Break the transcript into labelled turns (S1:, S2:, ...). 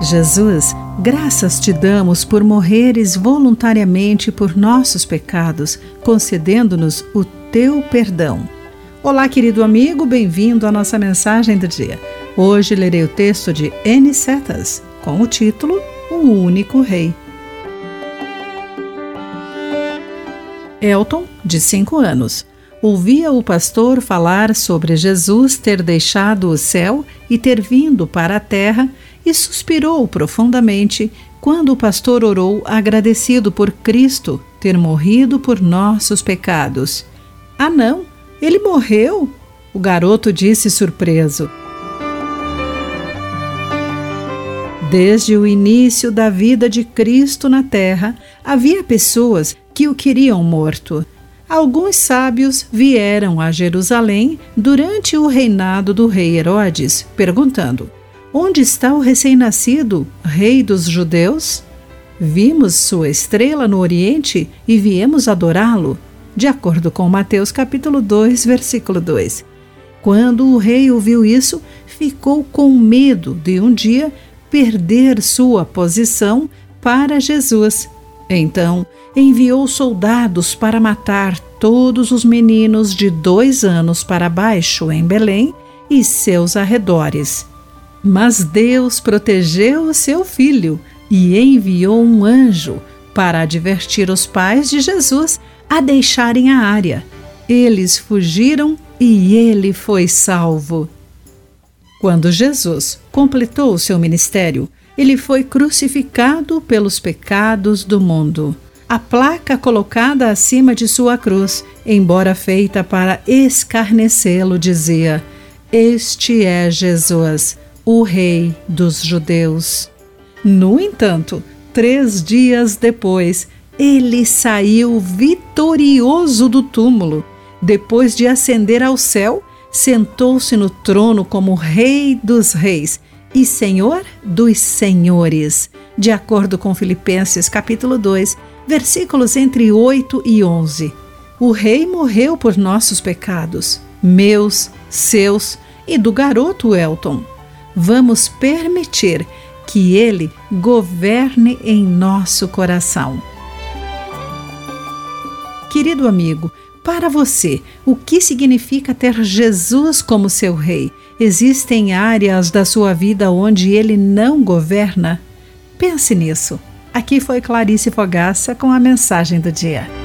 S1: Jesus, graças te damos por morreres voluntariamente por nossos pecados, concedendo-nos o teu perdão. Olá, querido amigo, bem-vindo à nossa mensagem do dia. Hoje lerei o texto de N. Setas, com o título O Único Rei. Elton, de 5 anos, ouvia o pastor falar sobre Jesus ter deixado o céu e ter vindo para a terra e suspirou profundamente quando o pastor orou agradecido por Cristo ter morrido por nossos pecados. Ah, não, ele morreu? O garoto disse surpreso. Desde o início da vida de Cristo na terra, havia pessoas que o queriam morto. Alguns sábios vieram a Jerusalém durante o reinado do rei Herodes, perguntando: Onde está o recém-nascido, rei dos judeus? Vimos sua estrela no Oriente e viemos adorá-lo, de acordo com Mateus capítulo 2, versículo 2. Quando o rei ouviu isso, ficou com medo de um dia perder sua posição para Jesus. Então enviou soldados para matar todos os meninos de dois anos para baixo em Belém e seus arredores. Mas Deus protegeu o seu filho e enviou um anjo para advertir os pais de Jesus a deixarem a área. Eles fugiram e ele foi salvo. Quando Jesus completou o seu ministério, ele foi crucificado pelos pecados do mundo. A placa colocada acima de sua cruz, embora feita para escarnecê-lo, dizia: Este é Jesus o Rei dos Judeus. No entanto, três dias depois, ele saiu vitorioso do túmulo. Depois de ascender ao céu, sentou-se no trono como Rei dos Reis e Senhor dos Senhores, de acordo com Filipenses capítulo 2, versículos entre 8 e 11. O rei morreu por nossos pecados, meus, seus e do garoto Elton vamos permitir que Ele governe em nosso coração. Querido amigo, para você, o que significa ter Jesus como seu Rei? Existem áreas da sua vida onde ele não governa? Pense nisso. Aqui foi Clarice Fogaça com a mensagem do dia.